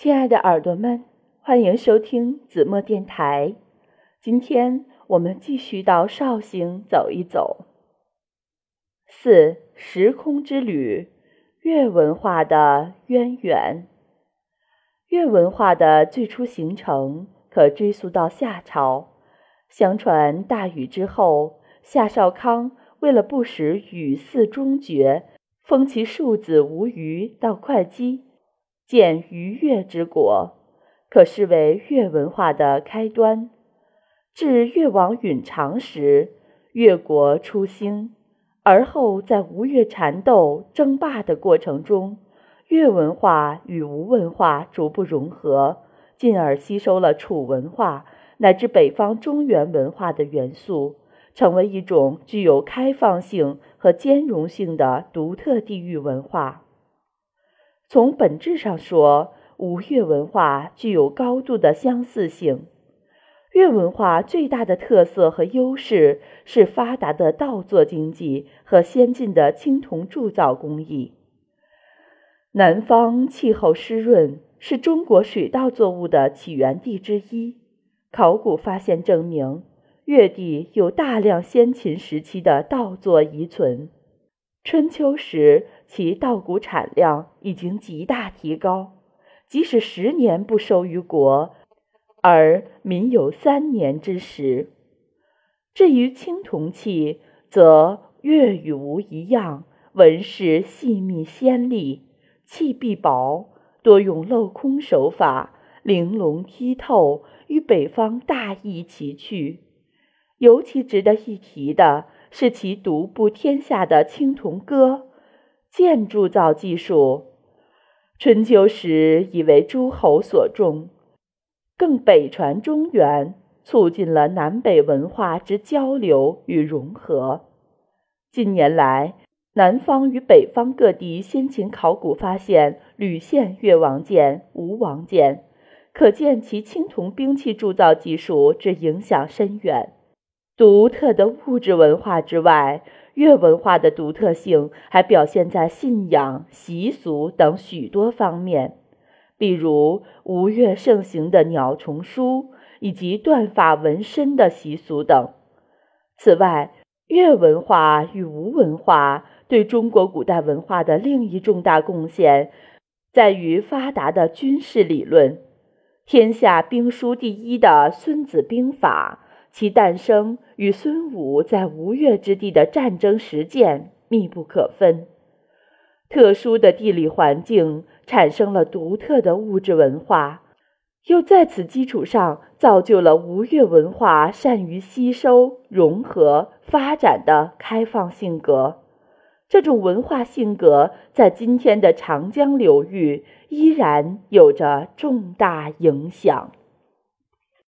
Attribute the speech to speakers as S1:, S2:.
S1: 亲爱的耳朵们，欢迎收听子墨电台。今天我们继续到绍兴走一走。四时空之旅，粤文化的渊源。粤文化的最初形成可追溯到夏朝。相传大禹之后，夏少康为了不使禹嗣终绝，封其庶子无虞到会稽。建逾越之国，可视为越文化的开端。至越王允常时，越国初兴，而后在吴越缠斗争霸的过程中，越文化与吴文化逐步融合，进而吸收了楚文化乃至北方中原文化的元素，成为一种具有开放性和兼容性的独特地域文化。从本质上说，吴越文化具有高度的相似性。越文化最大的特色和优势是发达的稻作经济和先进的青铜铸造工艺。南方气候湿润，是中国水稻作物的起源地之一。考古发现证明，越地有大量先秦时期的稻作遗存。春秋时。其稻谷产量已经极大提高，即使十年不收于国，而民有三年之食。至于青铜器，则越与吴一样，纹饰细密鲜丽，器壁薄，多用镂空手法，玲珑剔透，与北方大异其趣。尤其值得一提的是其独步天下的青铜戈。建筑造技术，春秋时已为诸侯所重，更北传中原，促进了南北文化之交流与融合。近年来，南方与北方各地先秦考古发现屡现越王剑、吴王剑，可见其青铜兵器铸造技术之影响深远。独特的物质文化之外。越文化的独特性还表现在信仰、习俗等许多方面，比如吴越盛行的鸟虫书以及断发纹身的习俗等。此外，越文化与吴文化对中国古代文化的另一重大贡献，在于发达的军事理论。天下兵书第一的《孙子兵法》。其诞生与孙武在吴越之地的战争实践密不可分。特殊的地理环境产生了独特的物质文化，又在此基础上造就了吴越文化善于吸收、融合、发展的开放性格。这种文化性格在今天的长江流域依然有着重大影响。